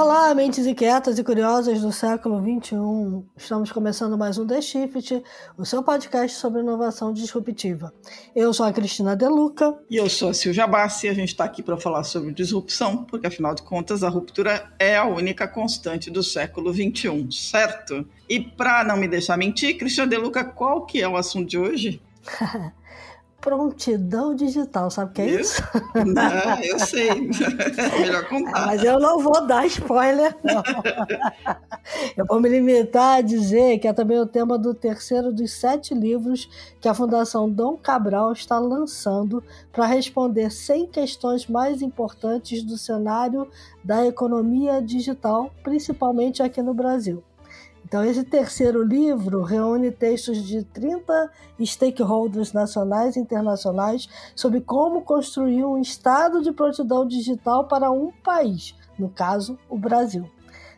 Olá, mentes inquietas e curiosas do século XXI. Estamos começando mais um The Shift, o seu podcast sobre inovação disruptiva. Eu sou a Cristina Deluca. E eu sou a Silvia Bassi a gente está aqui para falar sobre disrupção, porque afinal de contas a ruptura é a única constante do século XXI, certo? E para não me deixar mentir, Cristina Deluca, qual que é o assunto de hoje? prontidão digital, sabe o que é isso? Não, eu sei. É melhor contar. Mas eu não vou dar spoiler, não. Eu vou me limitar a dizer que é também o tema do terceiro dos sete livros que a Fundação Dom Cabral está lançando para responder 100 questões mais importantes do cenário da economia digital, principalmente aqui no Brasil. Então, esse terceiro livro reúne textos de 30 stakeholders nacionais e internacionais sobre como construir um estado de prontidão digital para um país, no caso, o Brasil.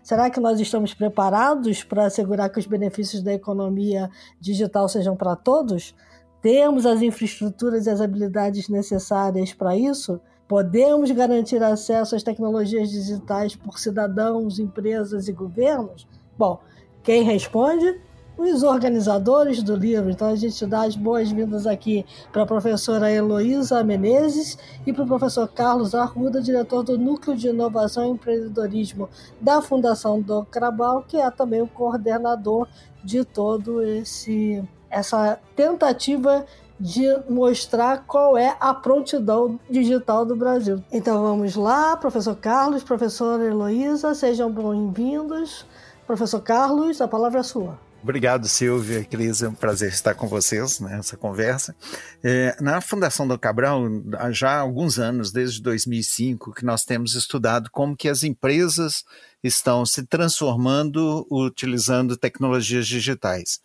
Será que nós estamos preparados para assegurar que os benefícios da economia digital sejam para todos? Temos as infraestruturas e as habilidades necessárias para isso? Podemos garantir acesso às tecnologias digitais por cidadãos, empresas e governos? Bom, quem responde? Os organizadores do livro. Então a gente dá as boas-vindas aqui para a professora Heloísa Menezes e para o professor Carlos Arruda, diretor do Núcleo de Inovação e Empreendedorismo da Fundação do Crabal, que é também o coordenador de todo esse essa tentativa de mostrar qual é a prontidão digital do Brasil. Então vamos lá, professor Carlos, professora Heloísa, sejam bem-vindos. Professor Carlos, a palavra é sua. Obrigado, Silvia, Cris, é um prazer estar com vocês nessa conversa. É, na Fundação do Cabral, há já alguns anos, desde 2005, que nós temos estudado como que as empresas estão se transformando utilizando tecnologias digitais.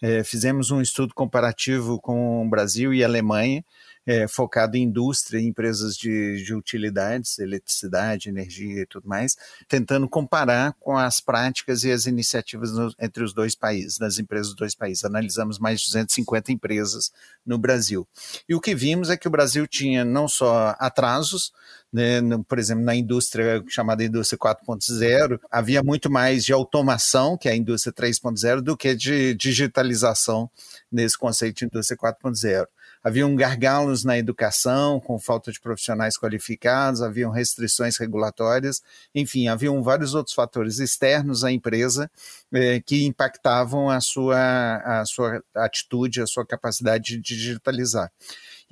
É, fizemos um estudo comparativo com o Brasil e a Alemanha, é, focado em indústria, em empresas de, de utilidades, eletricidade, energia e tudo mais, tentando comparar com as práticas e as iniciativas no, entre os dois países, das empresas dos dois países. Analisamos mais de 250 empresas no Brasil. E o que vimos é que o Brasil tinha não só atrasos, né, no, por exemplo, na indústria chamada indústria 4.0, havia muito mais de automação, que é a indústria 3.0, do que de digitalização nesse conceito de indústria 4.0 haviam gargalos na educação, com falta de profissionais qualificados, haviam restrições regulatórias, enfim, haviam vários outros fatores externos à empresa eh, que impactavam a sua, a sua atitude, a sua capacidade de digitalizar.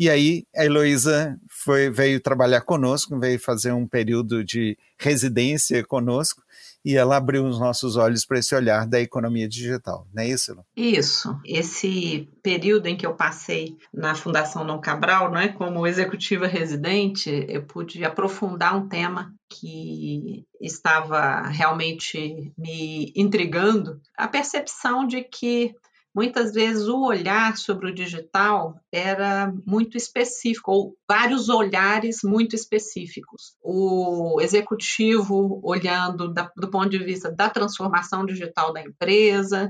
E aí a Heloísa foi, veio trabalhar conosco, veio fazer um período de residência conosco, e ela abriu os nossos olhos para esse olhar da economia digital, não é isso? Lu? Isso. Esse período em que eu passei na Fundação Dom Cabral, não é, como executiva residente, eu pude aprofundar um tema que estava realmente me intrigando, a percepção de que muitas vezes o olhar sobre o digital era muito específico, ou vários olhares muito específicos. O executivo olhando da, do ponto de vista da transformação digital da empresa,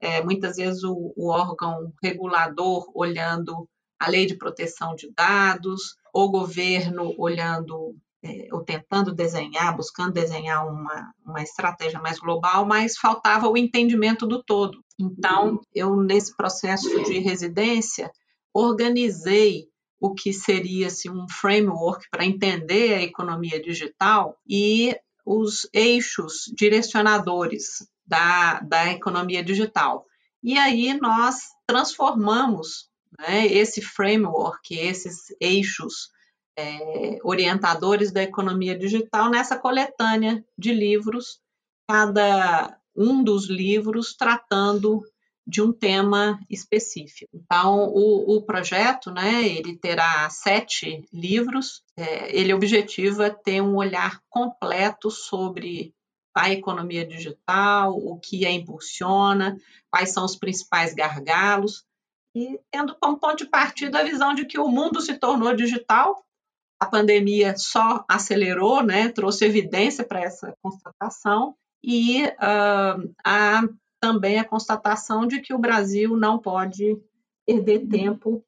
é, muitas vezes o, o órgão regulador olhando a lei de proteção de dados, o governo olhando é, ou tentando desenhar, buscando desenhar uma, uma estratégia mais global, mas faltava o entendimento do todo. Então, eu, nesse processo de residência, organizei o que seria assim, um framework para entender a economia digital e os eixos direcionadores da, da economia digital. E aí nós transformamos né, esse framework, esses eixos é, orientadores da economia digital nessa coletânea de livros, cada um dos livros tratando de um tema específico. Então, o, o projeto, né, ele terá sete livros. É, ele objetiva ter um olhar completo sobre a economia digital, o que a impulsiona, quais são os principais gargalos, e tendo como ponto de partida a visão de que o mundo se tornou digital a pandemia só acelerou, né, trouxe evidência para essa constatação, e uh, há também a constatação de que o Brasil não pode perder tempo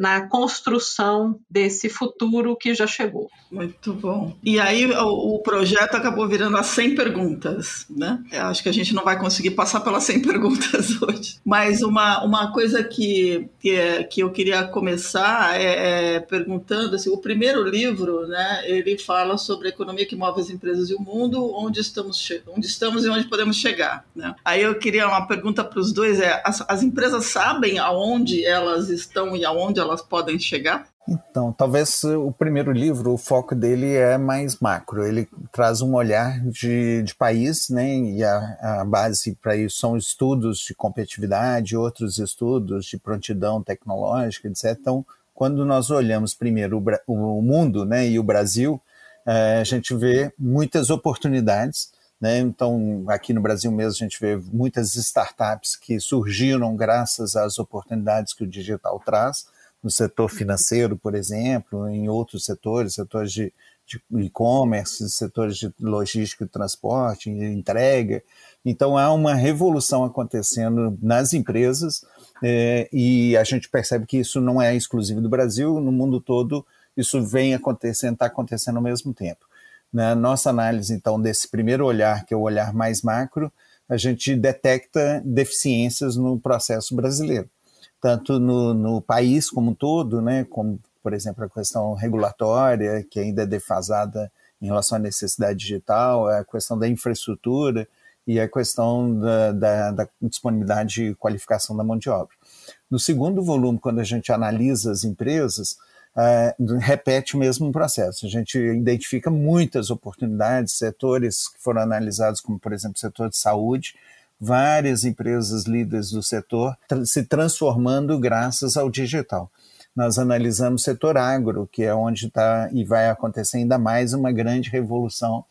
na construção desse futuro que já chegou. Muito bom. E aí o, projeto acabou virando as 100 perguntas, né? Eu acho que a gente não vai conseguir passar pelas 100 perguntas hoje. Mas uma, uma coisa que, que, é, que eu queria começar é, é perguntando, assim, o primeiro livro, né, ele fala sobre a economia que move as empresas e o mundo, onde estamos, onde estamos e onde podemos chegar, né? Aí eu queria uma pergunta para os dois, é, as, as empresas sabem aonde elas estão e aonde elas elas podem chegar? Então, talvez o primeiro livro, o foco dele é mais macro. Ele traz um olhar de, de país, né? E a, a base para isso são estudos de competitividade, outros estudos de prontidão tecnológica, etc. Então, quando nós olhamos primeiro o, o mundo, né? E o Brasil, é, a gente vê muitas oportunidades. Né? Então, aqui no Brasil mesmo, a gente vê muitas startups que surgiram graças às oportunidades que o digital traz no setor financeiro, por exemplo, em outros setores, setores de, e-commerce, setores de logística e transporte, entrega. Então, há uma revolução acontecendo nas empresas é, e a gente percebe que isso não é exclusivo do Brasil, no mundo todo isso vem acontecendo, está acontecendo ao mesmo tempo. Na nossa análise, então, desse primeiro olhar, que é o olhar mais macro, a gente detecta deficiências no processo brasileiro tanto no, no país como um todo, né, como, por exemplo, a questão regulatória, que ainda é defasada em relação à necessidade digital, a questão da infraestrutura e a questão da, da, da disponibilidade e qualificação da mão de obra. No segundo volume, quando a gente analisa as empresas, Uh, repete o mesmo processo. A gente identifica muitas oportunidades, setores que foram analisados, como por exemplo o setor de saúde, várias empresas líderes do setor se transformando graças ao digital. Nós analisamos o setor agro, que é onde está e vai acontecer ainda mais uma grande revolução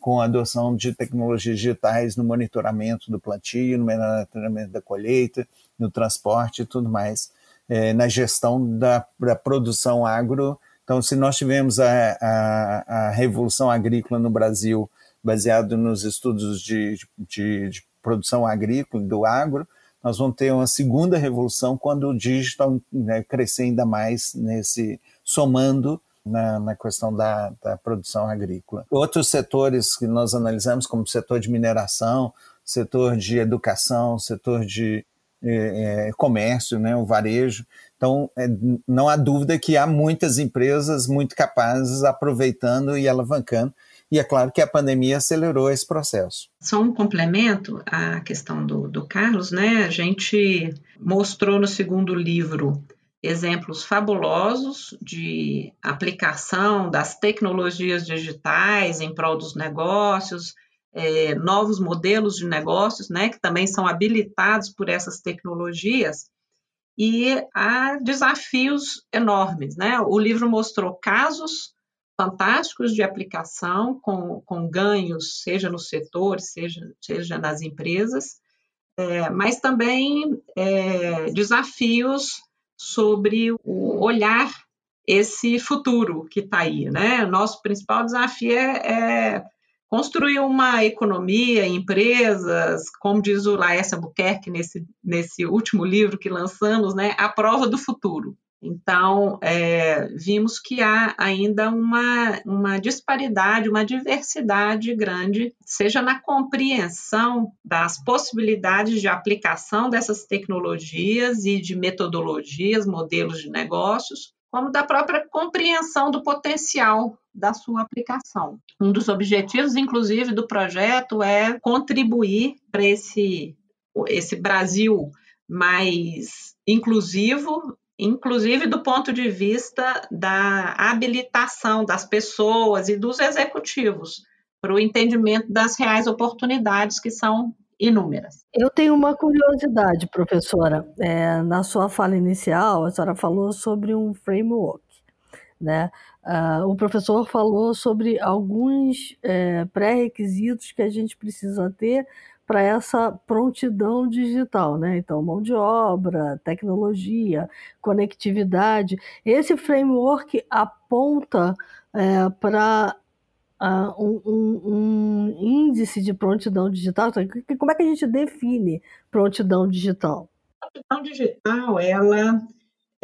com a adoção de tecnologias digitais no monitoramento do plantio, no monitoramento da colheita, no transporte e tudo mais, é, na gestão da, da, produção agro. Então, se nós tivemos a, a, a revolução agrícola no Brasil baseado nos estudos de, de, de produção agrícola, do agro, nós vamos ter uma segunda revolução quando o digital né, crescer ainda mais nesse somando na, na questão da, da, produção agrícola. Outros setores que nós analisamos, como setor de mineração, setor de educação, setor de é, é, comércio, né, o varejo. Então, é, não há dúvida que há muitas empresas muito capazes aproveitando e alavancando e é claro que a pandemia acelerou esse processo. Só um complemento à questão do, do Carlos, né? A gente mostrou no segundo livro exemplos fabulosos de aplicação das tecnologias digitais em prol dos negócios, é, novos modelos de negócios, né, que também são habilitados por essas tecnologias, e há desafios enormes, né? O livro mostrou casos fantásticos de aplicação, com, com ganhos, seja no setor, seja, seja nas empresas, é, mas também é, desafios sobre o olhar esse futuro que está aí. Né? Nosso principal desafio é, é, construir uma economia, empresas, como diz o Laércio Albuquerque nesse, nesse último livro que lançamos, né? a prova do futuro. Então, é, vimos que há ainda uma, uma disparidade, uma diversidade grande, seja na compreensão das possibilidades de aplicação dessas tecnologias e de metodologias, modelos de negócios, como da própria compreensão do potencial da sua aplicação. Um dos objetivos, inclusive, do projeto é contribuir para esse, esse Brasil mais inclusivo inclusive do ponto de vista da habilitação das pessoas e dos executivos para o entendimento das reais oportunidades que são inúmeras. Eu tenho uma curiosidade, professora. É, na sua fala inicial, a senhora falou sobre um framework. Né? Uh, o professor falou sobre alguns é, pré-requisitos que a gente precisa ter para essa prontidão digital, né? Então, mão de obra, tecnologia, conectividade. Esse framework aponta é, para uh, um, um, um, índice de prontidão digital. Então, como é que a gente define prontidão digital? A prontidão digital, ela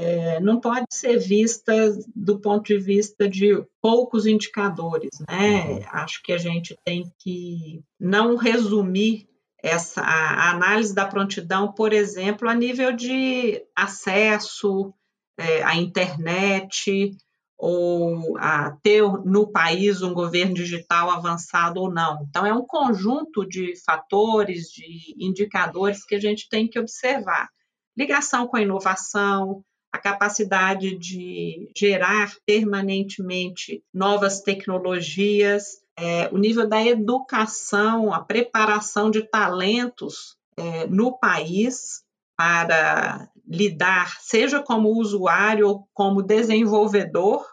é, não pode ser vista do ponto de vista de poucos indicadores, né? Uhum. Acho que a gente tem que não resumir essa a análise da prontidão, por exemplo, a nível de acesso é, à internet ou a ter no país um governo digital avançado ou não. Então, é um conjunto de fatores, de indicadores que a gente tem que observar. Ligação com a inovação, a capacidade de gerar permanentemente novas tecnologias, é, o nível da educação, a preparação de talentos é, no país para lidar, seja como usuário ou como desenvolvedor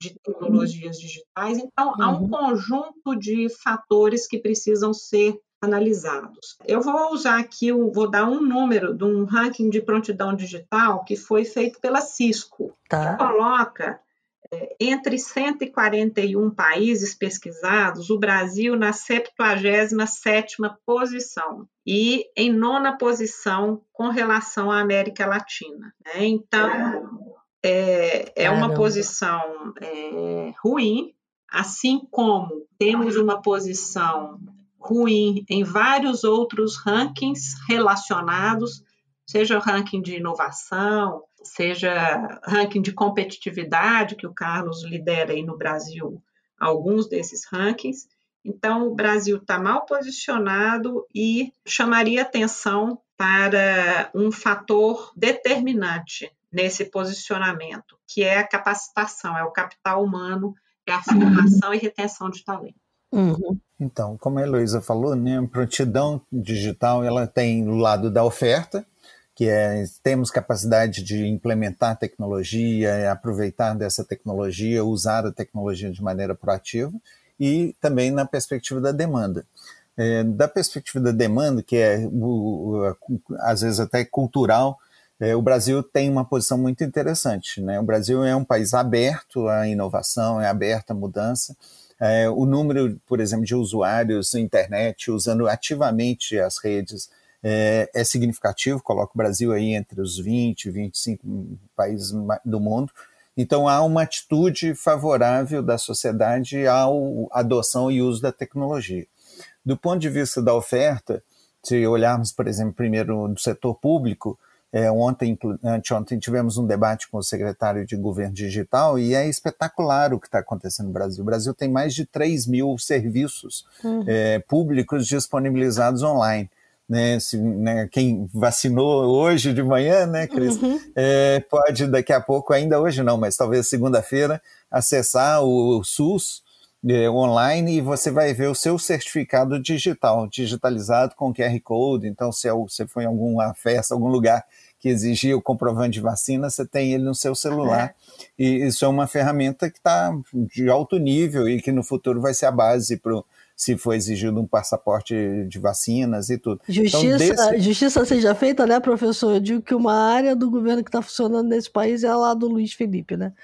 de tecnologias digitais. Então, uhum. há um uhum. conjunto de fatores que precisam ser analisados. Eu vou usar aqui, vou dar um número de um ranking de prontidão digital que foi feito pela Cisco, tá. que coloca entre 141 países pesquisados, o Brasil na 77ª posição e em nona posição com relação à América Latina. Né? Então, é, é uma posição é, ruim, assim como temos uma posição ruim em vários outros rankings relacionados, seja o ranking de inovação, seja ranking de competitividade, que o Carlos lidera aí no Brasil alguns desses rankings. Então, o Brasil está mal posicionado e chamaria atenção para um fator determinante nesse posicionamento, que é a capacitação, é o capital humano, é a formação e retenção de talento. Uhum. Então, como a Heloísa falou, né, a prontidão digital ela tem o lado da oferta, que é temos capacidade de implementar tecnologia, aproveitar dessa tecnologia, usar a tecnologia de maneira proativa, e também na perspectiva da demanda. É, da perspectiva da demanda, que é o, às vezes até cultural, é, o Brasil tem uma posição muito interessante. Né? O Brasil é um país aberto à inovação, é aberto à mudança, é, o número, por exemplo, de usuários na internet usando ativamente as redes é, é, significativo, coloca o Brasil aí entre os 20, 25 países do mundo. Então há uma atitude favorável da sociedade à adoção e uso da tecnologia. Do ponto de vista da oferta, se olharmos, por exemplo, primeiro do setor público, é, ontem, anteontem, tivemos um debate com o secretário de Governo Digital e é espetacular o que está acontecendo no Brasil. O Brasil tem mais de 3 mil serviços uhum. é, públicos disponibilizados online. Né, se, né, quem vacinou hoje de manhã, né, Cris, uhum. é, pode daqui a pouco, ainda hoje não, mas talvez segunda-feira, acessar o, o SUS é, online e você vai ver o seu certificado digital, digitalizado com QR Code. Então, se é você foi em alguma festa, algum lugar que exigia o comprovante de vacina, você tem ele no seu celular. É. E isso é uma ferramenta que está de alto nível e que no futuro vai ser a base para se for exigido um passaporte de vacinas e tudo. Então, justiça, então, desse... justiça seja feita, né, professor? Eu digo que uma área do governo que está funcionando nesse país é a lá do Luiz Felipe, né?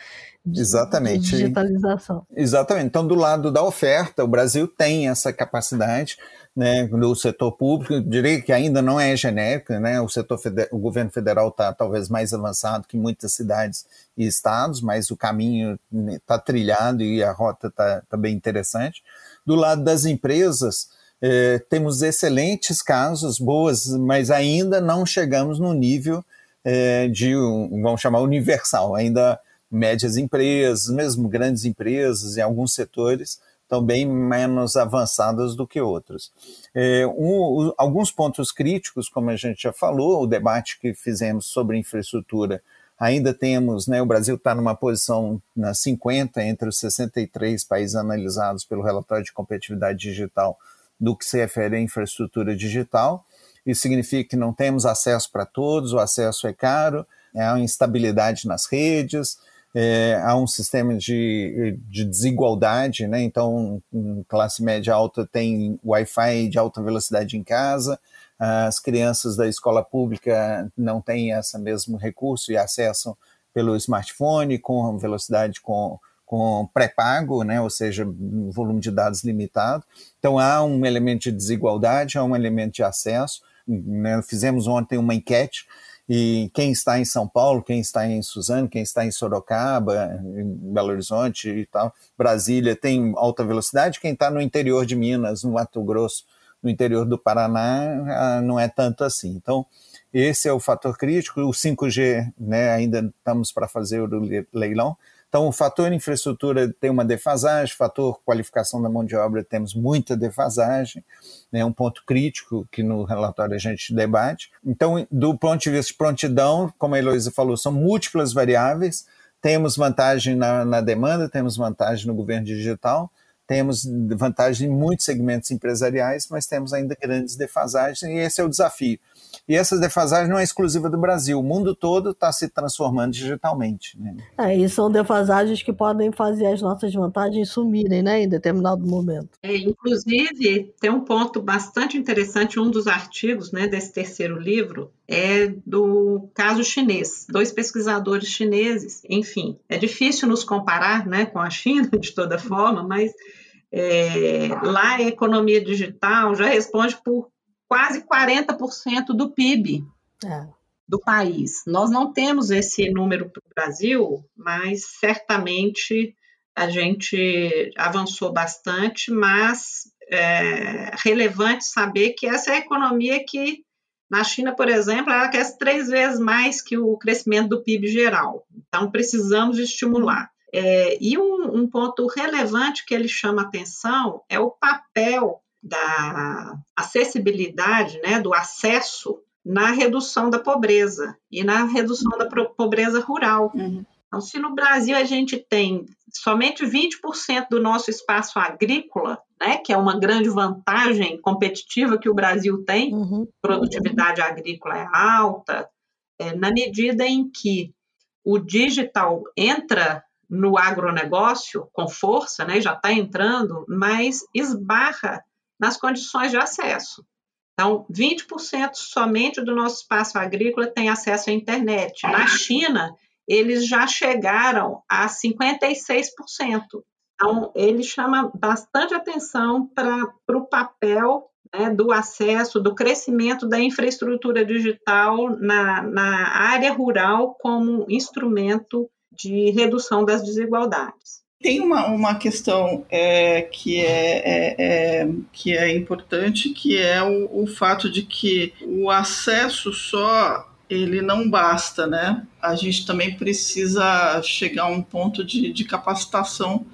Exatamente. De digitalização. Exatamente. Então, do lado da oferta, o Brasil tem essa capacidade né, no setor público, diria que ainda não é genérica, né, o setor o governo federal está talvez mais avançado que muitas cidades e estados, mas o caminho está trilhado e a rota está tá bem interessante. Do lado das empresas, eh, temos excelentes casos, boas, mas ainda não chegamos no nível eh, de, um, vamos chamar, universal, ainda médias empresas, mesmo grandes empresas em alguns setores, estão bem menos avançadas do que outras. É, um, alguns pontos críticos, como a gente já falou, o debate que fizemos sobre infraestrutura, ainda temos, né, o Brasil está numa posição na 50 entre os 63 países analisados pelo relatório de competitividade digital do que se refere à infraestrutura digital. Isso significa que não temos acesso para todos, o acesso é caro, há uma instabilidade nas redes, é, há um sistema de, de desigualdade, né? Então, classe média alta tem Wi-Fi de alta velocidade em casa, as crianças da escola pública não têm esse mesmo recurso e acessam pelo smartphone com velocidade com, com pré-pago, né? ou seja, um volume de dados limitado. Então, há um elemento de desigualdade, há um elemento de acesso. Né? Fizemos ontem uma enquete E quem está em São Paulo, quem está em Suzano, quem está em Sorocaba, em Belo Horizonte e tal, Brasília tem alta velocidade, quem está no interior de Minas, no Mato Grosso, no interior do Paraná, ah, não é tanto assim. Então, esse é o fator crítico. O 5G, né, ainda estamos para fazer o leilão, então, o fator infraestrutura tem uma defasagem, fator qualificação da mão de obra temos muita defasagem, é né, um ponto crítico que no relatório a gente debate. Então, do ponto de vista de prontidão, como a Heloísa falou, são múltiplas variáveis, temos vantagem na, na demanda, temos vantagem no governo digital, temos vantagem em muitos segmentos empresariais, mas temos ainda grandes defasagens, e esse é o desafio. E essa defasagem não é exclusiva do Brasil, o mundo todo está se transformando digitalmente. Né? É, e são defasagens que podem fazer as nossas vantagens sumirem né, em determinado momento. É, inclusive, tem um ponto bastante interessante, um dos artigos né, desse terceiro livro é do caso chinês. Dois pesquisadores chineses, enfim, é difícil nos comparar né, com a China de toda forma, mas é, lá a economia digital já responde por quase 40% do PIB é. do país. Nós não temos esse número para o Brasil, mas certamente a gente avançou bastante, mas é relevante saber que essa é a economia que, na China, por exemplo, ela cresce três vezes mais que o crescimento do PIB geral. Então, precisamos estimular. É, e um, um ponto relevante que ele chama atenção é o papel da acessibilidade, né, do acesso na redução da pobreza e na redução da pobreza rural. Uhum. Então, se no Brasil a gente tem somente 20% do nosso espaço agrícola, né, que é uma grande vantagem competitiva que o Brasil tem, uhum. produtividade agrícola é alta, é, na medida em que o digital entra no agronegócio com força, né, já está entrando, mas esbarra nas condições de acesso. Então, 20% somente do nosso espaço agrícola tem acesso à internet. Na China, eles já chegaram a 56%. Então, ele chama bastante atenção para o papel né, do acesso, do crescimento da infraestrutura digital na, na área rural como instrumento de redução das desigualdades. Tem uma, uma questão é, que, é, é, é, que é importante, que é o, o fato de que o acesso só ele não basta, né? A gente também precisa chegar a um ponto de, de capacitação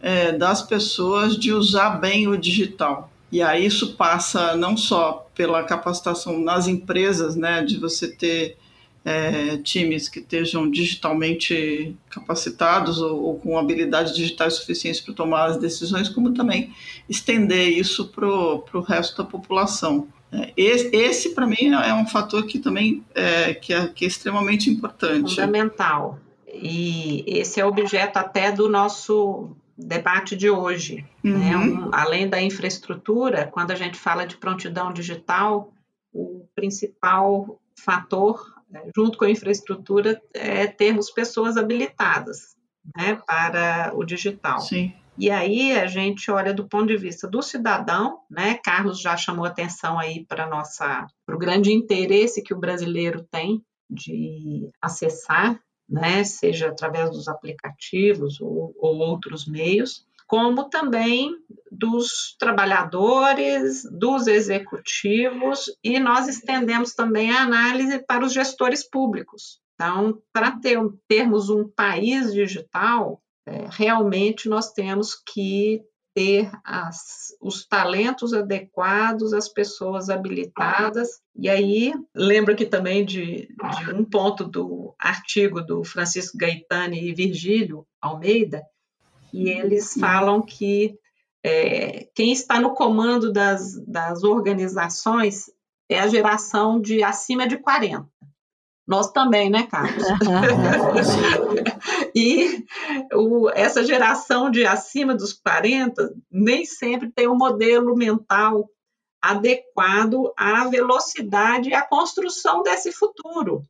é, das pessoas de usar bem o digital. E aí isso passa não só pela capacitação nas empresas, né, de você ter é, times que estejam digitalmente capacitados ou, ou, com habilidades digitais suficientes para tomar as decisões, como também estender isso para o resto da população. É, esse, esse para mim, é um fator que também é, que é, que é extremamente importante. Fundamental. E esse é objeto até do nosso debate de hoje. Né? Uhum. Né? Um, além da infraestrutura, quando a gente fala de prontidão digital, o principal fator né, junto com a infraestrutura, é termos pessoas habilitadas né, para o digital. Sim. E aí a gente olha do ponto de vista do cidadão, né? Carlos já chamou atenção aí para nossa para o grande interesse que o brasileiro tem de acessar, né? Seja através dos aplicativos ou, ou outros meios como também dos trabalhadores, dos executivos, e nós estendemos também a análise para os gestores públicos. Então, para ter, termos um país digital, é, realmente nós temos que ter as, os talentos adequados, as pessoas habilitadas. E aí, lembro aqui também de, de um ponto do artigo do Francisco Gaetani e Virgílio Almeida, e eles falam que é, quem está no comando das, das organizações é a geração de acima de 40. Nós também, né, Carlos? e o, essa geração de acima dos 40 nem sempre tem um modelo mental adequado à velocidade e à construção desse futuro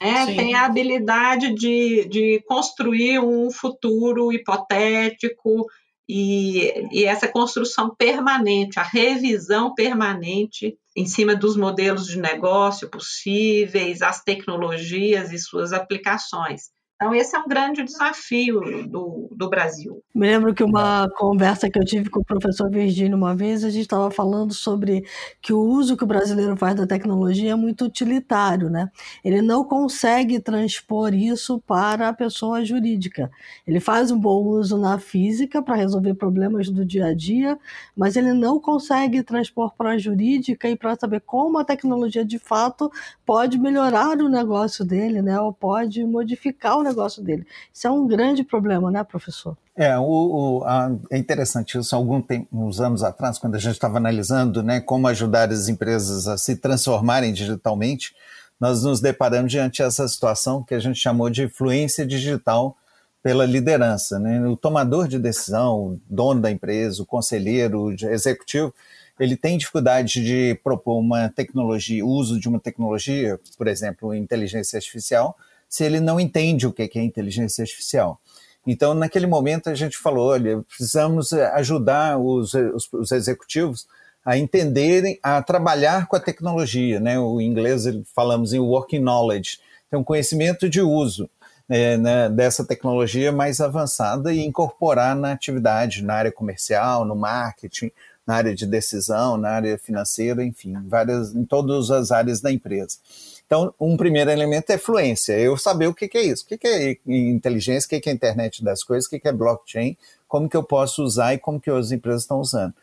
né, tem a habilidade de, de construir um futuro hipotético e, e essa construção permanente, a revisão permanente em cima dos modelos de negócio possíveis, as tecnologias e suas aplicações. Então, esse é um grande desafio do, do Brasil. Me lembro que uma conversa que eu tive com o professor Virgínio uma vez, a gente estava falando sobre que o uso que o brasileiro faz da tecnologia é muito utilitário, né? Ele não consegue transpor isso para a pessoa jurídica. Ele faz um bom uso na física para resolver problemas do dia a dia, mas ele não consegue transpor para a jurídica e para saber como a tecnologia de fato pode melhorar o negócio dele, né? Ou pode modificar o negócio dele. Isso é um grande problema, né, professor? É, o, o a, é interessante isso. Alguns uns anos atrás, quando a gente estava analisando né, como ajudar as empresas a se transformarem digitalmente, nós nos deparamos diante dessa situação que a gente chamou de fluência digital pela liderança. Né? O tomador de decisão, o dono da empresa, o conselheiro, o executivo, ele tem dificuldade de propor uma tecnologia, uso de uma tecnologia, por exemplo, inteligência artificial, se ele não entende o que é inteligência artificial. Então, naquele momento, a gente falou: olha, precisamos eh, ajudar os, os, os executivos a entenderem, a trabalhar com a tecnologia. Né? O inglês falamos em working knowledge, então conhecimento de uso é, né, dessa tecnologia mais avançada e incorporar na atividade, na área comercial, no marketing, na área de decisão, na área financeira, enfim, várias, em todas as áreas da empresa. Então, um primeiro elemento é fluência, eu saber o que, que é isso, o que, que é inteligência, o que, que é internet das coisas, o que, que é blockchain, como que eu posso usar e como que as empresas estão usando.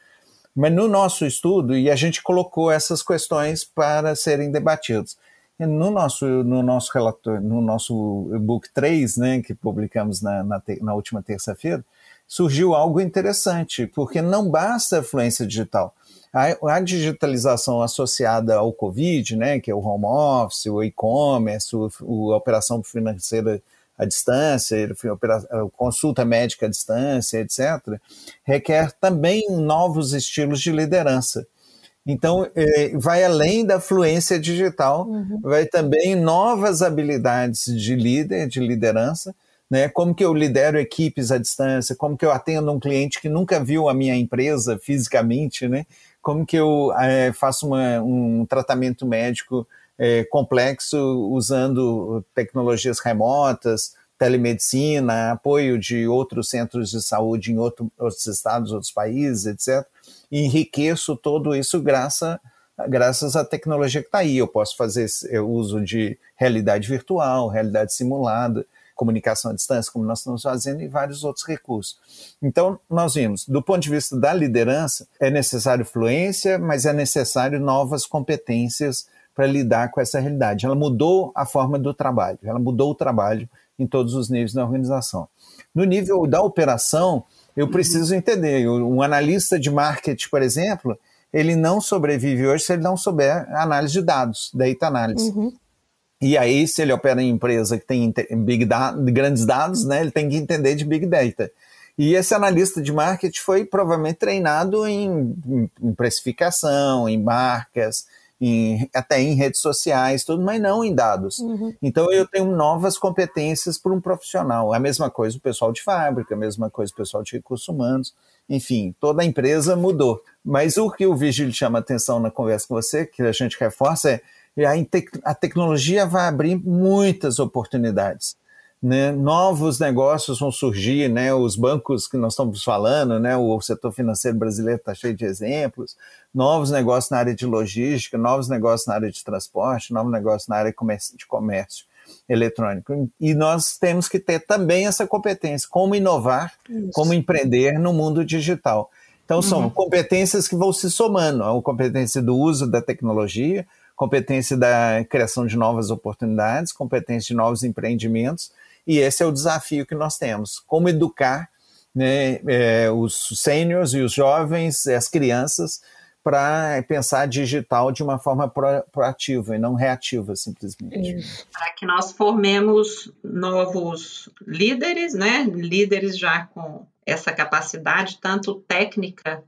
Mas no nosso estudo, e a gente colocou essas questões para serem debatidas. No nosso, no nosso relatório, no nosso book 3, né, que publicamos na, na, te, na última terça-feira, surgiu algo interessante, porque não basta a fluência digital a, a, digitalização associada ao Covid, né, que é o home office, o e-commerce, a operação financeira à distância, a consulta médica à distância, etc., requer também novos estilos de liderança. Então, é, vai além da fluência digital, uhum. vai também novas habilidades de líder, de liderança, né? Como que eu lidero equipes à distância? Como que eu atendo um cliente que nunca viu a minha empresa fisicamente, né? Como que eu é, faço uma, um tratamento médico é, complexo usando tecnologias remotas, telemedicina, apoio de outros centros de saúde em outro, outros estados, outros países, etc. E enriqueço todo isso graças, graças à tecnologia que está aí. Eu posso fazer uso de realidade virtual, realidade simulada, comunicação à distância, como nós estamos fazendo, e vários outros recursos. Então, nós vimos, do ponto de vista da liderança, é necessário fluência, mas é necessário novas competências para lidar com essa realidade. Ela mudou a forma do trabalho, ela mudou o trabalho em todos os níveis da organização. No nível da operação, eu preciso entender. Um analista de marketing, por exemplo, ele não sobrevive hoje se ele não souber análise de dados, data análise. Uhum. E aí, se ele opera em empresa que tem big da grandes dados, né, ele tem que entender de Big Data. E esse analista de marketing foi provavelmente treinado em, em precificação, em marcas, em, até em redes sociais, tudo, mas não em dados. Uhum. Então eu tenho novas competências para um profissional. A mesma coisa o pessoal de fábrica, a mesma coisa o pessoal de recursos humanos. Enfim, toda a empresa mudou. Mas o que o Vigílio chama atenção na conversa com você, que a gente reforça, é a, a tecnologia vai abrir muitas oportunidades. Né? Novos negócios vão surgir, né? os bancos que nós estamos falando, né? o setor financeiro brasileiro está cheio de exemplos, novos negócios na área de logística, novos negócios na área de transporte, novos negócios na área de comércio eletrônico. E nós temos que ter também essa competência, como inovar, Isso. como empreender no mundo digital. Então, são uhum. competências que vão se somando, a competência do uso da tecnologia, competência da criação de novas oportunidades, competência de novos empreendimentos, e esse é o desafio que nós temos: como educar né, é, os sêniores e os jovens, as crianças, para pensar digital de uma forma proativa e não reativa, simplesmente. Para que nós formemos novos líderes, né? líderes já com essa capacidade, tanto técnica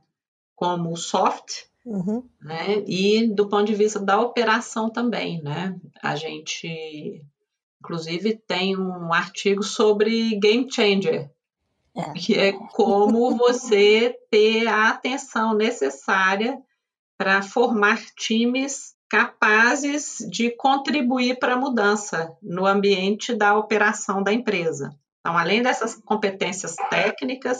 como soft, Uhum. Né? E do ponto de vista da operação também, né? A gente, inclusive, tem um artigo sobre game changer, é. que é como você ter a atenção necessária para formar times capazes de contribuir para a mudança no ambiente da operação da empresa. Então, além dessas competências técnicas,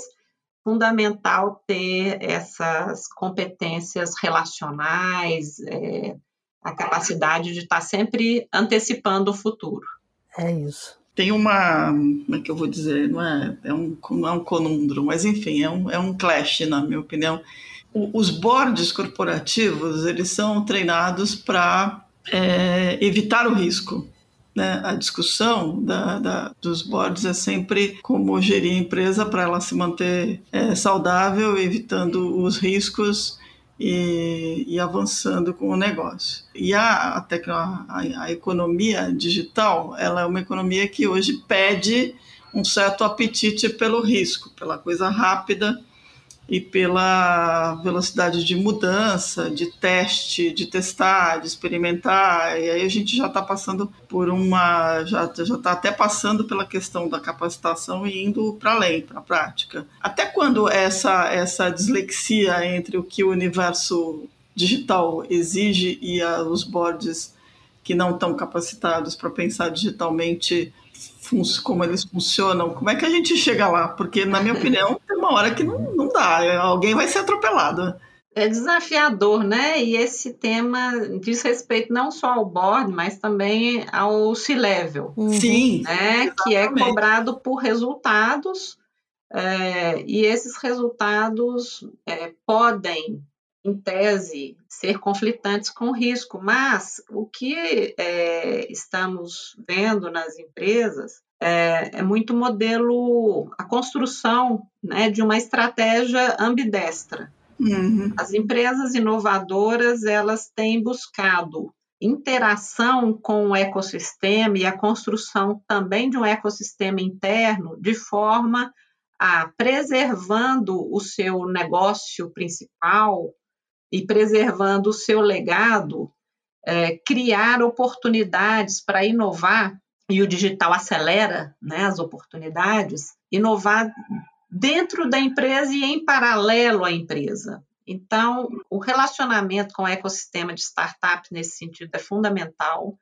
fundamental ter essas competências relacionais, é, a capacidade de estar sempre antecipando o futuro. É isso. Tem uma, como é que eu vou dizer, não é, é um, não é um conundro, mas enfim, é um, é um clash, na minha opinião. os boards corporativos, eles são treinados para é, evitar o risco. Né? A discussão da, da, dos boards é sempre como gerir a empresa para ela se manter é, saudável, evitando os riscos e, e, avançando com o negócio. E a, a, a, a economia digital, ela é uma economia que hoje pede um certo apetite pelo risco, pela coisa rápida e pela velocidade de mudança, de teste, de testar, de experimentar. E aí a gente já está passando por uma. já está até passando pela questão da capacitação e indo para além, para a prática. Até quando essa, essa dislexia entre o que o universo digital exige e a, os boards que não estão capacitados para pensar digitalmente como eles funcionam, como é que a gente chega lá? Porque, na minha opinião, tem uma hora que não, não dá, alguém vai ser atropelado. É desafiador, né? E esse tema diz respeito não só ao board, mas também ao C-level. Uhum. Sim. Né? Que é cobrado por resultados, é, e esses resultados é, podem, em tese, ser conflitantes com risco, mas o que é, estamos vendo nas empresas é, é, muito modelo, a construção né, de uma estratégia ambidestra. Uhum. As empresas inovadoras elas têm buscado interação com o ecossistema e a construção também de um ecossistema interno de forma a preservando o seu negócio principal, e preservando o seu legado, é, criar oportunidades para inovar, e o digital acelera né, as oportunidades, inovar dentro da empresa e em paralelo à empresa. Então, o relacionamento com o ecossistema de startups nesse sentido é fundamental.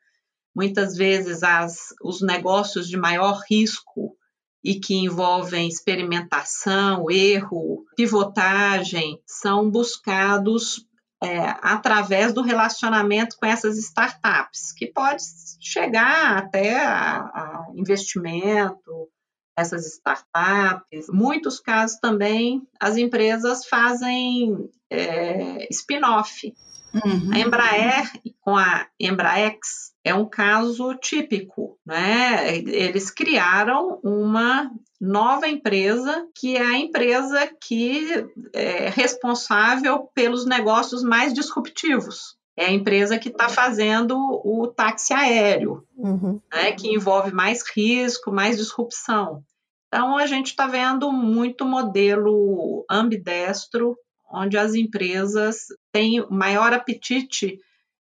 Muitas vezes, as, os negócios de maior risco e que envolvem experimentação, erro, pivotagem, são buscados é, através do relacionamento com essas startups, que pode chegar até a, a investimento, essas startups. Muitos casos também as empresas fazem é, spin-off. Uhum. A Embraer com a Embraex é um caso típico, né? Eles criaram uma nova empresa que é a empresa que é responsável pelos negócios mais disruptivos. É a empresa que está fazendo o táxi aéreo, uhum. né, que envolve mais risco, mais disrupção. Então, a gente está vendo muito modelo ambidestro, onde as empresas têm maior apetite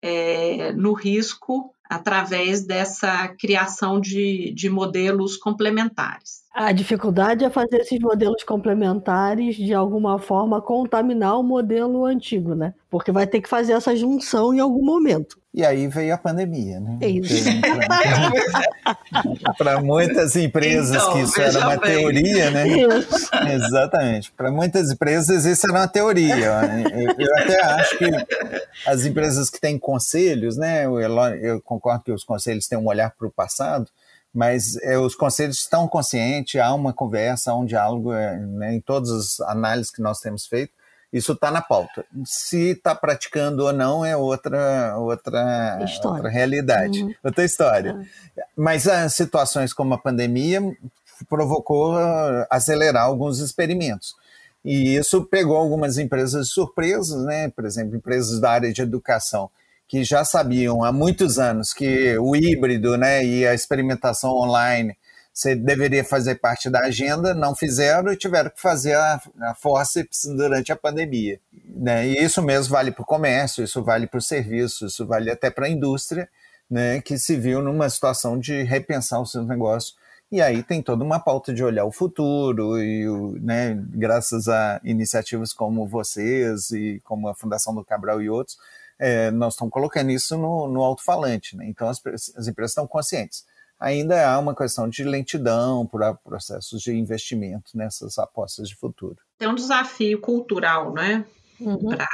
é, no risco através dessa criação de, de modelos complementares. A dificuldade é fazer esses modelos complementares de alguma forma contaminar o modelo antigo, né? Porque vai ter que fazer essa junção em algum momento. E aí veio a pandemia, né? É isso. Para muitas empresas então, que isso era uma bem. teoria, né? Isso. Exatamente. Para muitas empresas isso era uma teoria. Eu, eu, até acho que as empresas que têm conselhos, né? Eu, eu concordo que os conselhos têm um olhar para o passado, mas é, os conselhos estão conscientes, há uma conversa, há um diálogo é, né, em todas as análises que nós temos feito, isso está na pauta. Se está praticando ou não é outra outra, outra realidade, uhum. outra história. Uhum. Mas as situações como a pandemia provocou uh, acelerar alguns experimentos. E isso pegou algumas empresas de surpresas, né? por exemplo, empresas da área de educação que já sabiam há muitos anos que o híbrido né, e a experimentação online você deveria fazer parte da agenda, não fizeram e tiveram que fazer a, a forceps durante a pandemia. Né? E isso mesmo vale para o comércio, isso vale para o serviço, isso vale até para a indústria, né, que se viu numa situação de repensar os seus negócios E aí tem toda uma pauta de olhar o futuro, e né, graças a iniciativas como vocês e como a Fundação do Cabral e outros, é, nós estamos colocando isso no, no alto-falante. Né? Então as, as empresas estão conscientes. Ainda há uma questão de lentidão para processos de investimento nessas apostas de futuro. Tem um desafio cultural, né? Uhum. Para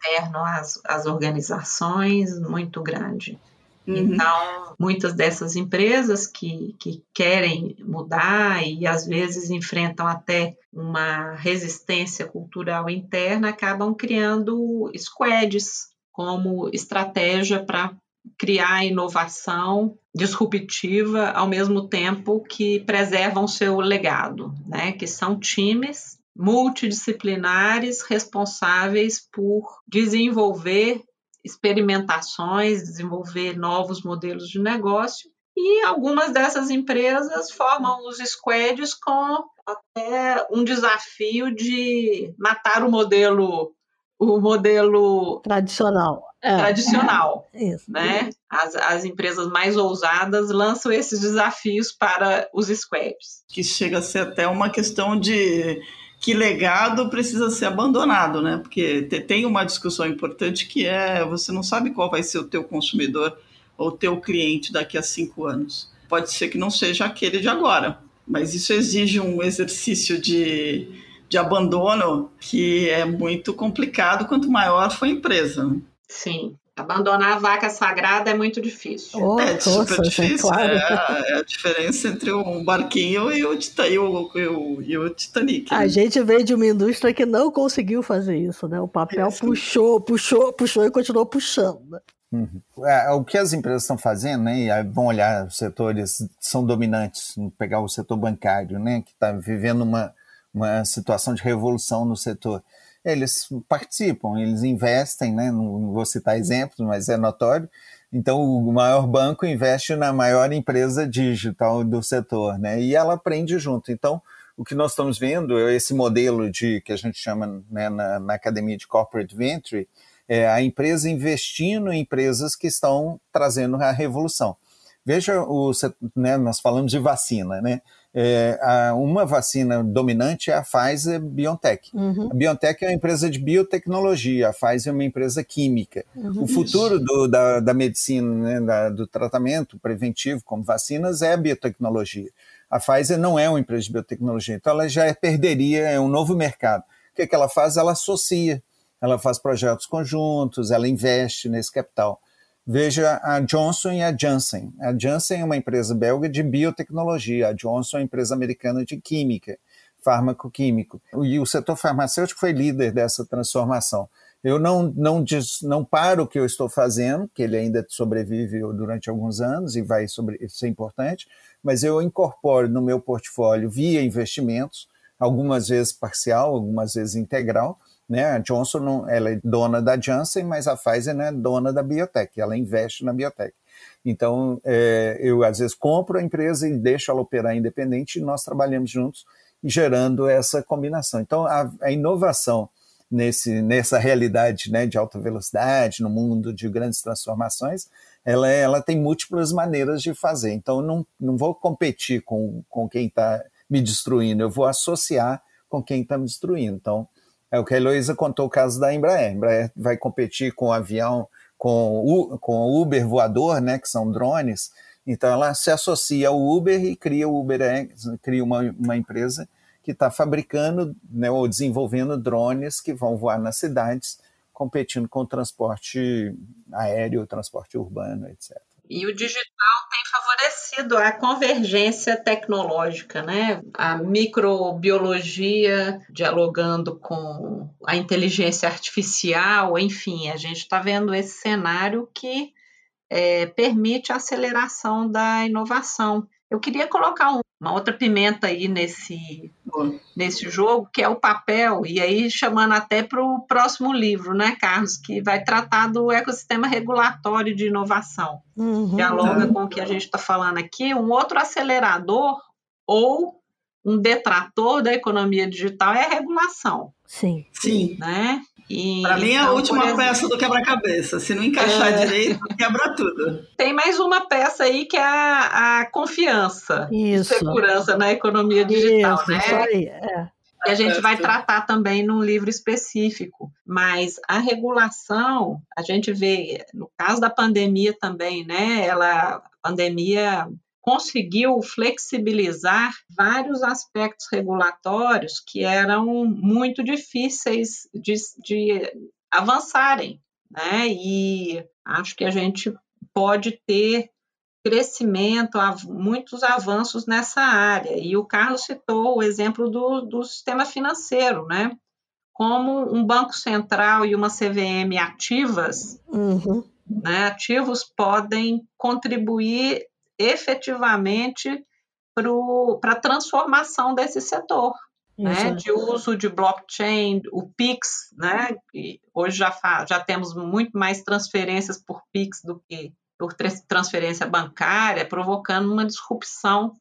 interno às, às organizações muito grande. Uhum. Então, muitas dessas empresas que, que querem mudar e às vezes enfrentam até uma resistência cultural interna acabam criando squads como estratégia para criar inovação disruptiva ao mesmo tempo que preservam seu legado, né? Que são times multidisciplinares responsáveis por desenvolver experimentações, desenvolver novos modelos de negócio. E algumas dessas empresas formam os squads com até um desafio de matar o modelo o modelo tradicional. É. Tradicional. É. Isso. Né? As, as empresas mais ousadas lançam esses desafios para os squads. Que chega a ser até uma questão de que legado precisa ser abandonado, né? Porque tem uma discussão importante que é você não sabe qual vai ser o teu consumidor ou o teu cliente daqui a cinco anos. Pode ser que não seja aquele de agora, mas isso exige um exercício de, de abandono que é muito complicado quanto maior for a empresa. Né? Sim. Abandonar a vaca sagrada é muito difícil. Oh, é super nossa, difícil. Claro. É, é, a diferença entre um barquinho e o, e o, e o, e o Titanic. Né? A gente veio de uma indústria que não conseguiu fazer isso, né? O papel isso. puxou, puxou, puxou e continuou puxando. Uhum. É, o que as empresas estão fazendo, né? E vão olhar os setores que são dominantes, pegar o setor bancário, né? Que está vivendo uma, uma situação de revolução no setor eles participam, eles investem, né? não vou citar exemplos, mas é notório. Então, o maior banco investe na maior empresa digital do setor, né? E ela aprende junto. Então, o que nós estamos vendo é esse modelo de que a gente chama né, na, na academia de corporate venture, é a empresa investindo em empresas que estão trazendo a revolução. Veja, o, né, nós falamos de vacina, né? É, a, uma vacina dominante é a Pfizer BioNTech. Uhum. A BioNTech é uma empresa de biotecnologia, a Pfizer é uma empresa química. Uhum. O futuro do, da, da, medicina, né, da, do tratamento preventivo, como vacinas, é a biotecnologia. A Pfizer não é uma empresa de biotecnologia, então ela já perderia, é um novo mercado. O que, é que ela faz? Ela associa, ela faz projetos conjuntos, ela investe nesse capital. Veja a Johnson e a Janssen. A Janssen é uma empresa belga de biotecnologia, a Johnson é uma empresa americana de química, fármaco químico. E o setor farmacêutico foi líder dessa transformação. Eu não, não, diz, não paro o que eu estou fazendo, que ele ainda sobrevive durante alguns anos e vai sobre, ser importante, mas eu incorporo no meu portfólio via investimentos, algumas vezes parcial, algumas vezes integral, né? A Johnson não, ela é dona da Janssen, mas a Pfizer é dona da biotech, ela investe na biotech. Então, é, eu às vezes compro a empresa e deixo ela operar independente e nós trabalhamos juntos gerando essa combinação. Então, a, a inovação nesse, nessa realidade né, de alta velocidade, no mundo de grandes transformações, ela, é, ela tem múltiplas maneiras de fazer. Então, não, não vou competir com, com quem está me destruindo, eu vou associar com quem está me destruindo. Então, é o que a Heloísa contou o caso da Embraer. A Embraer vai competir com o avião, com o, com Uber voador, né, que são drones. Então ela se associa ao Uber e cria o UberX, cria uma, uma empresa que está fabricando né, ou desenvolvendo drones que vão voar nas cidades, competindo com o transporte aéreo, transporte urbano, etc. E o digital tem favorecido a convergência tecnológica, né? A microbiologia dialogando com a inteligência artificial, enfim, a gente está vendo esse cenário que é, permite a aceleração da inovação. Eu queria colocar um, uma outra pimenta aí nesse, nesse jogo, que é o papel, e aí chamando até para o próximo livro, né, Carlos, que vai tratar do ecossistema regulatório de inovação. Uhum, Dialoga com o que a gente está falando aqui. Um outro acelerador ou um detrator da economia digital é a regulação. Sim. Sim. Né? Para mim é a então, última exemplo, peça do quebra-cabeça. Se não encaixar é... direito, quebra tudo. Tem mais uma peça aí que é a, a confiança. Isso. Segurança na economia digital, isso, né? Isso aí, é. E a gente vai tratar também num livro específico. Mas a regulação, a gente vê, no caso da pandemia também, né? Ela, a pandemia conseguiu flexibilizar vários aspectos regulatórios que eram muito difíceis de, de avançarem, né? E acho que a gente pode ter crescimento, muitos avanços nessa área. E o Carlos citou o exemplo do, do sistema financeiro, né? Como um banco central e uma CVM ativas, uhum. né, ativos podem contribuir efetivamente para a transformação desse setor. Né, de uso de blockchain, o Pix, né, hoje já, já temos muito mais transferências por Pix do que por transferência bancária, provocando uma disrupção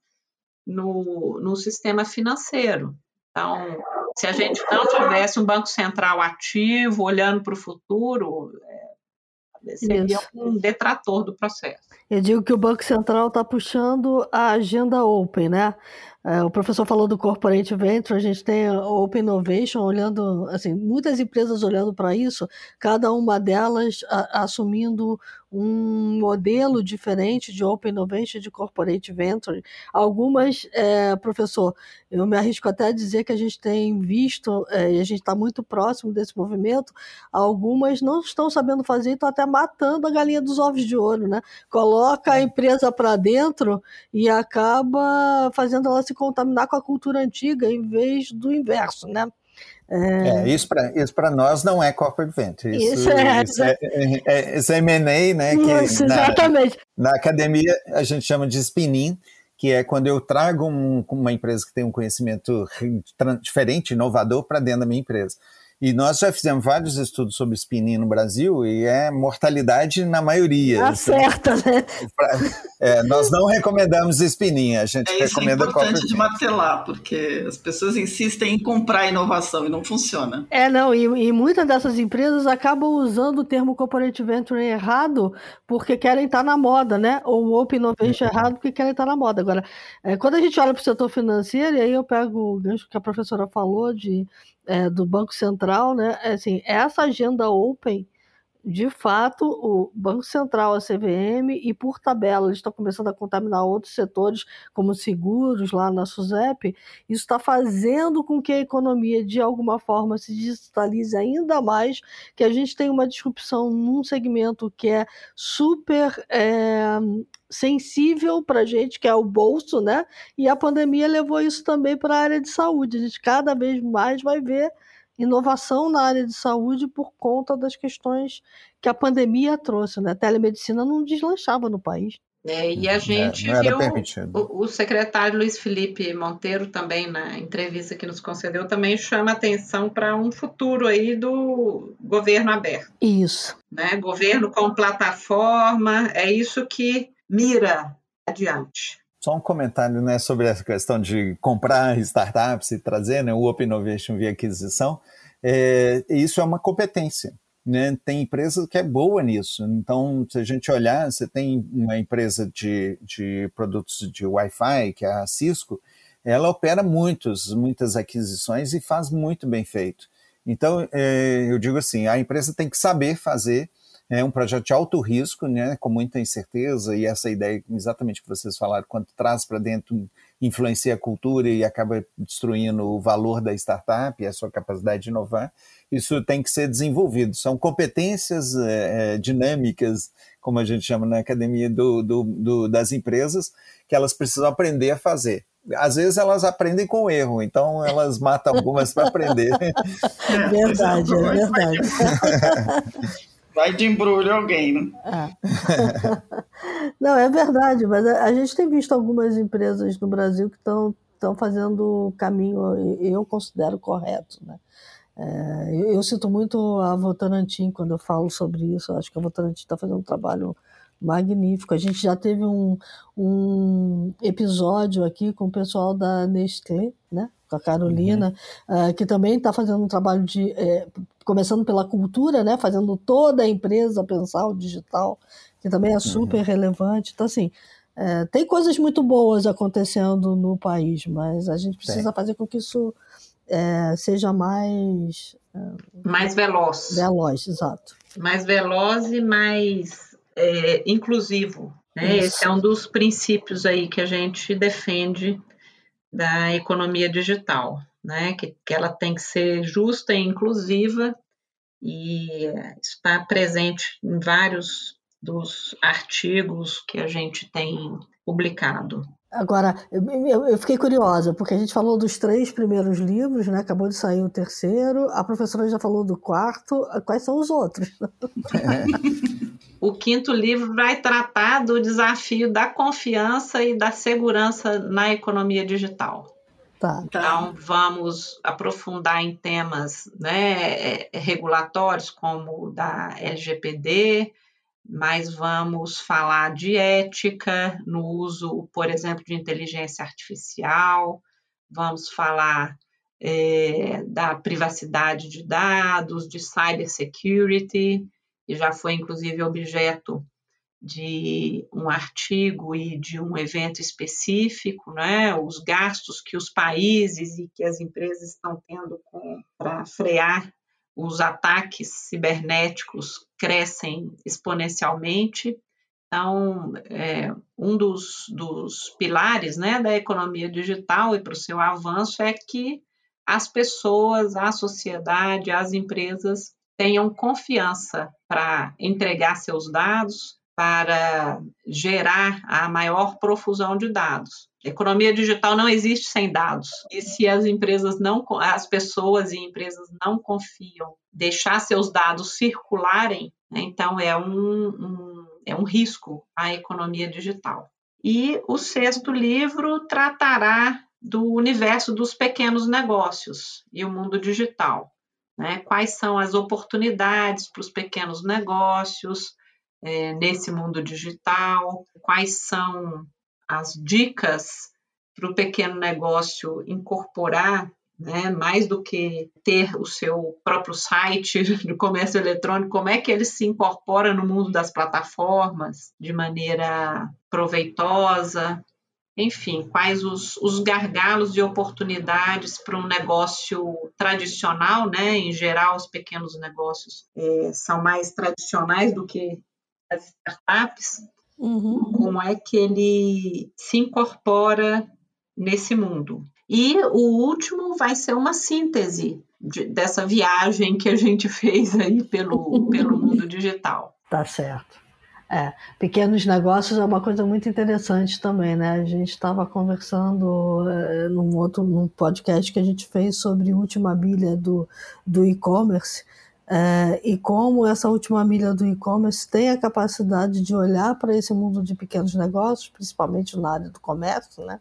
no, no sistema financeiro. Então, se a gente não tivesse um Banco Central ativo, olhando para o futuro, é, seria Isso. um detrator do processo. Eu digo que o Banco Central está puxando a agenda open, né? É, o professor falou do corporate venture, a gente tem a Open Innovation olhando, assim, muitas empresas olhando para isso, cada uma delas a, assumindo um modelo diferente de Open Innovation de Corporate Venture. Algumas, é, professor, eu me arrisco até a dizer que a gente tem visto, é, e a gente está muito próximo desse movimento, algumas não estão sabendo fazer e estão até matando a galinha dos ovos de ouro, né? Coloca a é. empresa para dentro e acaba fazendo ela se contaminar com a cultura antiga em vez do inverso, né? É, é isso para isso nós não é corporate venture. Isso, isso é, isso é, é, é, isso é M&A, né? Isso, exatamente. Na, na, academia a gente chama de spinning, que é quando eu trago um, uma empresa que tem um conhecimento diferente, inovador, para dentro da minha empresa. E nós já fizemos vários estudos sobre spinning no Brasil e é mortalidade na maioria. Acerta, né? É, nós não recomendamos spinning, a gente é, recomenda... É importante de martelar, porque as pessoas insistem em comprar inovação e não funciona. É, não, e, e muitas dessas empresas acabam usando o termo corporate venture errado porque querem estar na moda, né? Ou open innovation uhum. errado porque querem estar na moda. Agora, é, quando a gente olha para o setor financeiro, e aí eu pego o gancho que a professora falou de é, do Banco Central, né? É assim, essa agenda open, de fato, o Banco Central, a CVM, e por tabela, eles estão começando a contaminar outros setores, como seguros, lá na SUSEP. Isso está fazendo com que a economia, de alguma forma, se digitalize ainda mais, que a gente tem uma disrupção num segmento que é super é, sensível para a gente, que é o bolso, né? E a pandemia levou isso também para a área de saúde. A gente cada vez mais vai ver inovação na área de saúde por conta das questões que a pandemia trouxe, né? A telemedicina não deslanchava no país. É, e a gente é, viu o, o, secretário Luiz Felipe Monteiro também na entrevista que nos concedeu também chama atenção para um futuro aí do governo aberto. Isso. Né? Governo com plataforma, é isso que mira adiante. Só um comentário né, sobre essa questão de comprar startups e trazer né, o Open Innovation via aquisição. É, isso é uma competência. Né? Tem empresa que é boa nisso. Então, se a gente olhar, você tem uma empresa de, de produtos de Wi-Fi, que é a Cisco, ela opera muitos, muitas aquisições e faz muito bem feito. Então, é, eu digo assim, a empresa tem que saber fazer é um projeto de alto risco, né, com muita incerteza, e essa ideia exatamente que vocês falaram, quando traz para dentro, influencia a cultura e acaba destruindo o valor da startup e a sua capacidade de inovar, isso tem que ser desenvolvido. São competências é, dinâmicas, como a gente chama na academia do, do, do, das empresas, que elas precisam aprender a fazer às vezes elas aprendem com erro, então elas matam algumas para aprender. É verdade, é verdade. Vai de embrulho alguém, né? É. Não, é verdade, mas a, gente tem visto algumas empresas no Brasil que estão estão fazendo o caminho, eu considero correto, né? É, eu, eu, cito muito a Votorantim quando eu falo sobre isso. Eu acho que a Votorantim está fazendo um trabalho magnífico. A gente já teve um, um episódio aqui com o pessoal da Nestlé, né? com a Carolina, uhum. uh, que também está fazendo um trabalho de. É, começando pela cultura, né, fazendo toda a empresa pensar o digital, que também é uhum. super uhum. relevante. Então, assim, é, tem coisas muito boas acontecendo no país, mas a gente precisa fazer com que isso é, seja mais. É, mais veloz. Veloz, exato. Mais veloz e mais é, inclusivo. Né? Esse é um dos princípios aí que a gente defende da economia digital, né? que, que ela tem que ser justa e inclusiva e está presente em vários dos artigos que a gente tem publicado. Agora, eu, eu, fiquei curiosa, porque a gente falou dos três primeiros livros, né? Acabou de sair o terceiro, a professora já falou do quarto. Quais são os outros? o quinto livro vai tratar do desafio da confiança e da segurança na economia digital. Tá. Então, vamos aprofundar em temas né, regulatórios, como o da LGPD, mas vamos falar de ética no uso, por exemplo, de inteligência artificial, vamos falar é, da privacidade de dados, de cybersecurity, que já foi inclusive objeto de um artigo e de um evento específico, né? os gastos que os países e que as empresas estão tendo para frear os ataques cibernéticos crescem exponencialmente. Então, é, um dos, dos pilares né, da economia digital e para o seu avanço é que as pessoas, a sociedade, as empresas tenham confiança para entregar seus dados, para gerar a maior profusão de dados. Economia digital não existe sem dados. E se as empresas não, as pessoas e empresas não confiam, deixar seus dados circularem, né, então é um, um, é um risco à economia digital. E o sexto livro tratará do universo dos pequenos negócios e o mundo digital. Né? Quais são as oportunidades para os pequenos negócios, é, nesse mundo digital, quais são as dicas para o pequeno negócio incorporar, né, mais do que ter o seu próprio site de comércio eletrônico, como é que ele se incorpora no mundo das plataformas de maneira proveitosa, enfim, quais os, os gargalos e oportunidades para um negócio tradicional, né? Em geral, os pequenos negócios é, são mais tradicionais do que as startups, uhum. como é que ele se incorpora nesse mundo. E o último vai ser uma síntese de, dessa viagem que a gente fez aí pelo, pelo mundo digital. Tá certo. É, pequenos negócios é uma coisa muito interessante também, né? A gente estava conversando é, num outro num podcast que a gente fez sobre a última bilha do, do e-commerce, é, e como essa última milha do e-commerce tem a capacidade de olhar para esse mundo de pequenos negócios, principalmente na área do comércio, né?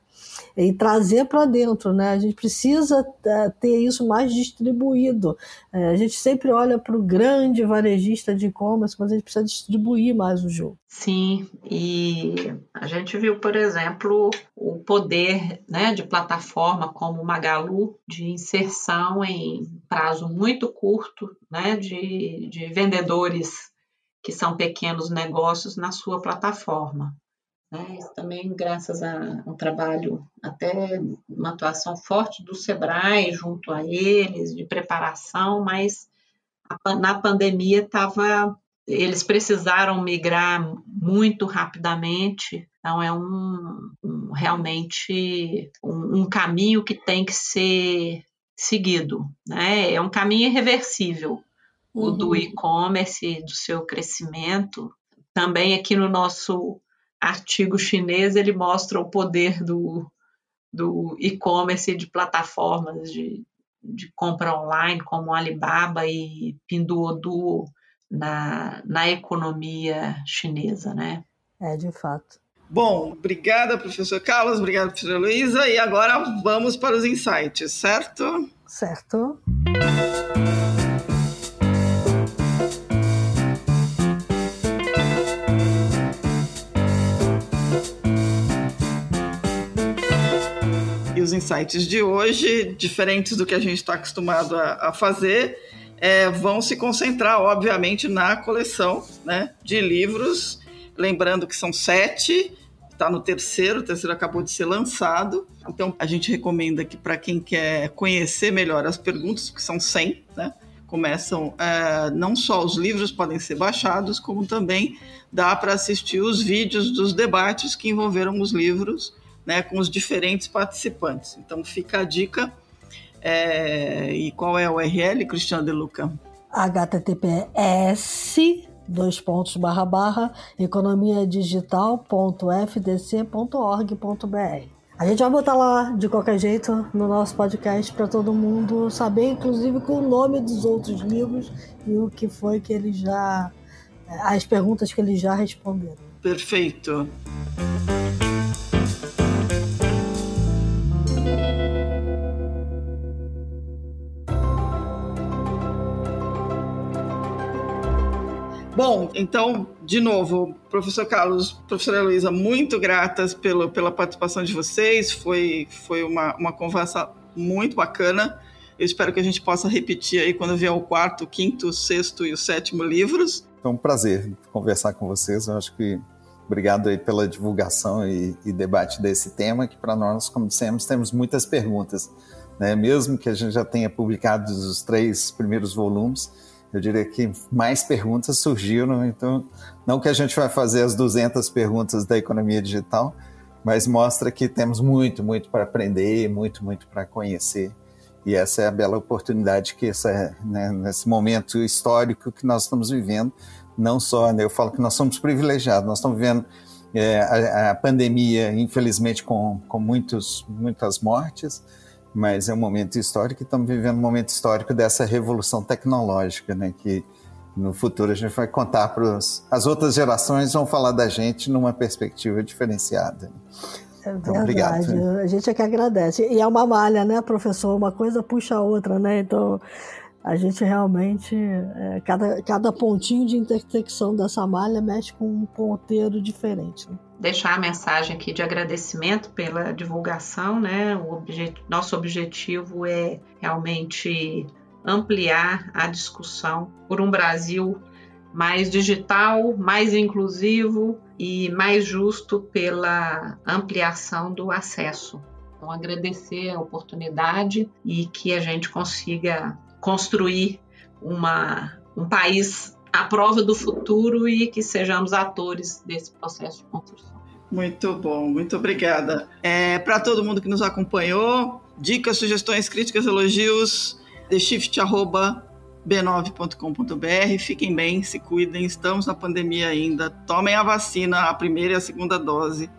e trazer para dentro. Né? A gente precisa é, ter isso mais distribuído. É, a gente sempre olha para o grande varejista de e-commerce, mas a gente precisa distribuir mais o jogo. Sim, e a gente viu, por exemplo, o poder né, de plataforma como o Magalu de inserção em prazo muito curto né, de, de vendedores que são pequenos negócios na sua plataforma. Né? Isso também graças a um trabalho, até uma atuação forte do SEBRAE junto a eles, de preparação, mas na pandemia estava eles precisaram migrar muito rapidamente, então é um, um realmente um, um, caminho que tem que ser seguido, né? É um caminho irreversível uhum. o do uhum. e-commerce, do seu crescimento. Também aqui no nosso artigo chinês ele mostra o poder do, do e-commerce de plataformas de, de compra online como Alibaba e Pinduoduo na, na economia chinesa, né? É, de fato. Bom, obrigada, professor Carlos, obrigada, professora Luísa, e agora vamos para os insights, certo? Certo. E os insights de hoje, diferentes do que a gente está acostumado a, a fazer, é, vão se concentrar, obviamente, na coleção né, de livros. Lembrando que são sete, está no terceiro, o terceiro acabou de ser lançado. Então, a gente recomenda que para quem quer conhecer melhor as perguntas, que são 100, né? Começam, é, não só os livros podem ser baixados, como também dá para assistir os vídeos dos debates que envolveram os livros, né, com os diferentes participantes. Então, fica a dica é, e qual é a URL, Cristiano De Luca? https dois pontos barra barra economiadigital.fdc.org.br a gente vai botar lá de qualquer jeito no nosso podcast para todo mundo saber, inclusive com o nome dos outros livros e o que foi que eles já. as perguntas que eles já responderam. Perfeito. Bom, então, de novo, professor Carlos, professora Luísa, muito gratas pelo, pela participação de vocês. Foi, foi uma, uma conversa muito bacana. Eu espero que a gente possa repetir aí quando vier o quarto, quinto, sexto e o sétimo livros. Foi um prazer conversar com vocês. Eu acho que obrigado aí pela divulgação e, e debate desse tema, que para nós, como dissemos, temos muitas perguntas. Né? Mesmo que a gente já tenha publicado os três primeiros volumes, eu diria que mais perguntas surgiram, então não que a gente vai fazer as 200 perguntas da economia digital, mas mostra que temos muito, muito para aprender, muito, muito para conhecer. E essa é a bela oportunidade que essa, né, nesse momento histórico que nós estamos vivendo, não só, né, eu falo que nós somos privilegiados, nós estamos vivendo é, a, a, pandemia, infelizmente, com, com muitos, muitas mortes, mas é um momento histórico e estamos vivendo um momento histórico dessa revolução tecnológica, né? Que no futuro a gente vai contar para as outras gerações, vão falar da gente numa perspectiva diferenciada. É então, verdade, obrigado. a gente é que agradece. E é uma malha, né, professor? Uma coisa puxa a outra, né? Então, a gente realmente, é, cada, cada pontinho de intersecção dessa malha mexe com um ponteiro diferente. Né? Deixar a mensagem aqui de agradecimento pela divulgação, né? O nosso objetivo é realmente ampliar a discussão por um Brasil mais digital, mais inclusivo e mais justo pela ampliação do acesso. Então, agradecer a oportunidade e que a gente consiga construir uma, um país à prova do futuro e que sejamos atores desse processo de construção. Muito bom, muito obrigada. É, Para todo mundo que nos acompanhou, dicas, sugestões, críticas, elogios, theshift.b9.com.br. Fiquem bem, se cuidem, estamos na pandemia ainda. Tomem a vacina, a primeira e a segunda dose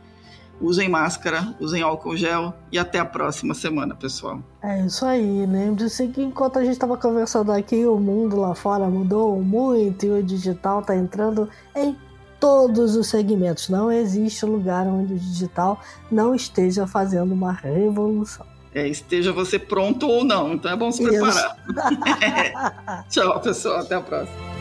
usem máscara, usem álcool gel e até a próxima semana, pessoal. É isso aí. Lembre-se que enquanto a gente estava conversando aqui, o mundo lá fora mudou muito e o digital está entrando em todos os segmentos. Não existe lugar onde o digital não esteja fazendo uma revolução. É, esteja você pronto ou não, então é bom se preparar. Tchau, pessoal. Até a próxima.